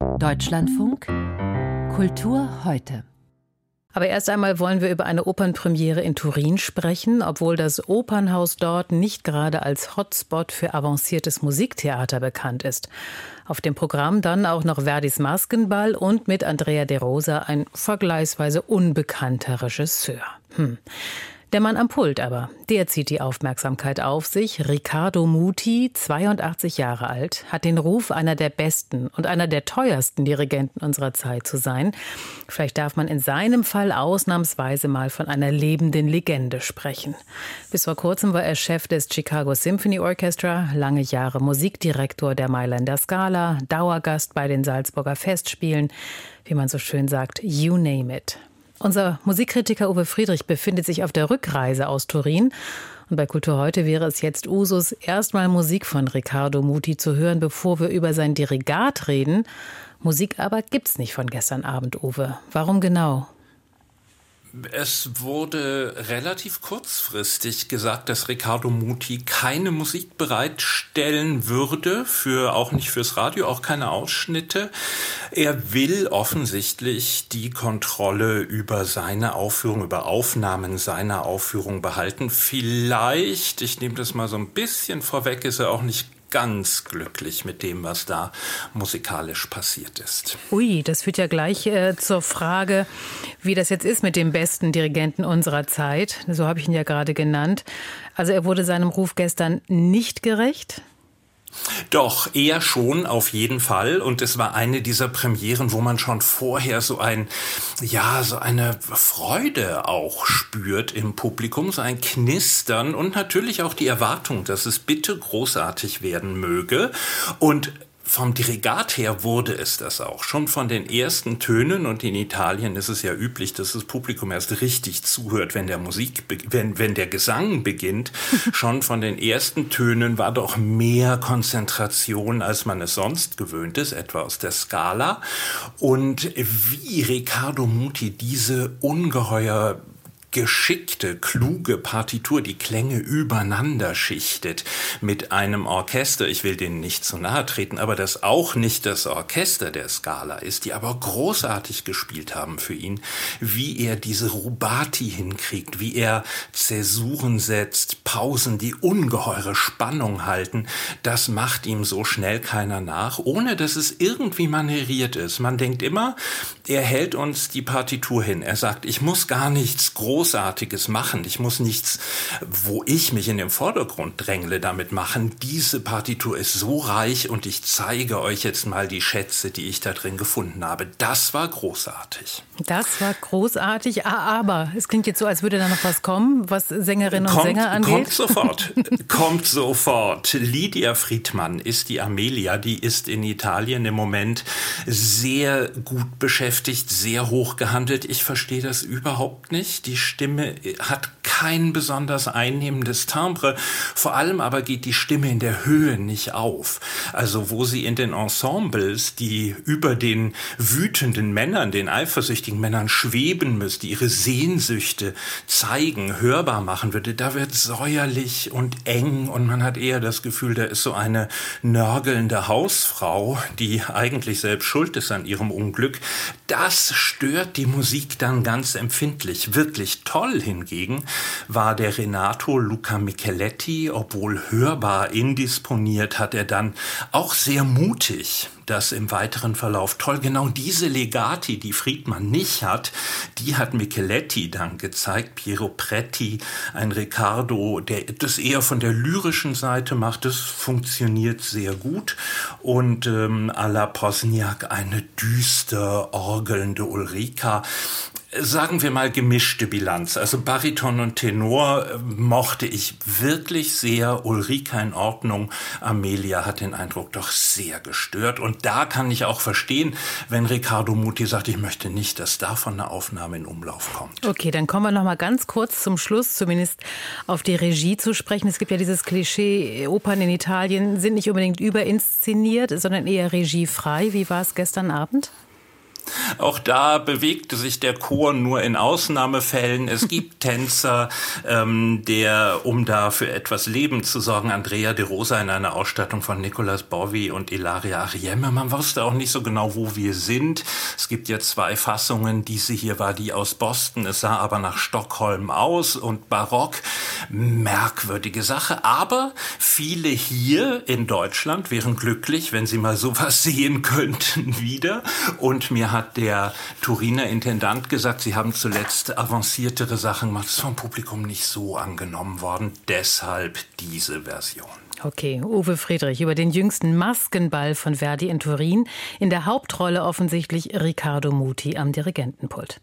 Deutschlandfunk Kultur heute. Aber erst einmal wollen wir über eine Opernpremiere in Turin sprechen, obwohl das Opernhaus dort nicht gerade als Hotspot für avanciertes Musiktheater bekannt ist. Auf dem Programm dann auch noch Verdis Maskenball und mit Andrea de Rosa ein vergleichsweise unbekannter Regisseur. Hm. Der Mann am Pult aber, der zieht die Aufmerksamkeit auf sich. Riccardo Muti, 82 Jahre alt, hat den Ruf, einer der besten und einer der teuersten Dirigenten unserer Zeit zu sein. Vielleicht darf man in seinem Fall ausnahmsweise mal von einer lebenden Legende sprechen. Bis vor kurzem war er Chef des Chicago Symphony Orchestra, lange Jahre Musikdirektor der Mailänder Scala, Dauergast bei den Salzburger Festspielen, wie man so schön sagt, you name it. Unser Musikkritiker Uwe Friedrich befindet sich auf der Rückreise aus Turin. Und bei Kultur heute wäre es jetzt Usus, erstmal Musik von Riccardo Muti zu hören, bevor wir über sein Dirigat reden. Musik aber gibt's nicht von gestern Abend, Uwe. Warum genau? Es wurde relativ kurzfristig gesagt, dass Riccardo Muti keine Musik bereitstellen würde, für auch nicht fürs Radio, auch keine Ausschnitte. Er will offensichtlich die Kontrolle über seine Aufführung, über Aufnahmen seiner Aufführung behalten. Vielleicht, ich nehme das mal so ein bisschen vorweg, ist er auch nicht ganz glücklich mit dem, was da musikalisch passiert ist. Ui, das führt ja gleich äh, zur Frage, wie das jetzt ist mit dem besten Dirigenten unserer Zeit. So habe ich ihn ja gerade genannt. Also er wurde seinem Ruf gestern nicht gerecht. Doch, eher schon, auf jeden Fall. Und es war eine dieser Premieren, wo man schon vorher so ein, ja, so eine Freude auch spürt im Publikum, so ein Knistern und natürlich auch die Erwartung, dass es bitte großartig werden möge. Und vom Dirigat her wurde es das auch. Schon von den ersten Tönen und in Italien ist es ja üblich, dass das Publikum erst richtig zuhört, wenn der Musik, wenn, wenn der Gesang beginnt. Schon von den ersten Tönen war doch mehr Konzentration, als man es sonst gewöhnt ist, etwa aus der Skala. Und wie Riccardo Muti diese ungeheuer geschickte, kluge Partitur die Klänge übereinander schichtet mit einem Orchester. Ich will denen nicht zu nahe treten, aber das auch nicht das Orchester der Skala ist, die aber großartig gespielt haben für ihn, wie er diese Rubati hinkriegt, wie er Zäsuren setzt, Pausen, die ungeheure Spannung halten, das macht ihm so schnell keiner nach, ohne dass es irgendwie manieriert ist. Man denkt immer, er hält uns die Partitur hin. Er sagt, ich muss gar nichts groß Großartiges machen. Ich muss nichts, wo ich mich in den Vordergrund drängle, damit machen. Diese Partitur ist so reich und ich zeige euch jetzt mal die Schätze, die ich da drin gefunden habe. Das war großartig. Das war großartig, ah, aber es klingt jetzt so, als würde da noch was kommen, was Sängerinnen und kommt, Sänger angeht. Kommt sofort, kommt sofort. Lydia Friedmann ist die Amelia, die ist in Italien im Moment sehr gut beschäftigt, sehr hoch gehandelt. Ich verstehe das überhaupt nicht. Die Stimme hat kein besonders einnehmendes Timbre. Vor allem aber geht die Stimme in der Höhe nicht auf. Also wo sie in den Ensembles, die über den wütenden Männern, den eifersüchtigen Männern schweben müsste, ihre Sehnsüchte zeigen, hörbar machen würde, da wird säuerlich und eng und man hat eher das Gefühl, da ist so eine nörgelnde Hausfrau, die eigentlich selbst schuld ist an ihrem Unglück. Das stört die Musik dann ganz empfindlich, wirklich toll hingegen war der Renato Luca Micheletti, obwohl hörbar indisponiert, hat er dann auch sehr mutig das im weiteren Verlauf toll. Genau diese Legati, die Friedmann nicht hat, die hat Micheletti dann gezeigt. Piero Pretti, ein Riccardo, der das eher von der lyrischen Seite macht. Das funktioniert sehr gut. Und ähm, à la Posniak eine düster orgelnde Ulrika sagen wir mal gemischte Bilanz. Also Bariton und Tenor äh, mochte ich wirklich sehr. Ulrika in Ordnung. Amelia hat den Eindruck doch sehr gestört. Und da kann ich auch verstehen, wenn Riccardo Muti sagt, ich möchte nicht, dass davon eine Aufnahme in Umlauf kommt. Okay, dann kommen wir noch mal ganz kurz zum Schluss zumindest auf die Regie zu sprechen. Es gibt ja dieses Klischee, Opern in Italien sind nicht unbedingt überinszeniert, sondern eher regiefrei. Wie war es gestern Abend? Auch da bewegte sich der Chor nur in Ausnahmefällen. Es gibt Tänzer, ähm, der, um da für etwas Leben zu sorgen, Andrea de Rosa in einer Ausstattung von Nicolas Bovi und Ilaria Ariemme. Man wusste auch nicht so genau, wo wir sind. Es gibt ja zwei Fassungen. Diese hier war die aus Boston. Es sah aber nach Stockholm aus und barock. Merkwürdige Sache. Aber viele hier in Deutschland wären glücklich, wenn sie mal sowas sehen könnten wieder. Und mir hat der Turiner Intendant gesagt, sie haben zuletzt avanciertere Sachen gemacht. Das ist vom Publikum nicht so angenommen worden. Deshalb diese Version. Okay, Uwe Friedrich über den jüngsten Maskenball von Verdi in Turin. In der Hauptrolle offensichtlich Riccardo Muti am Dirigentenpult.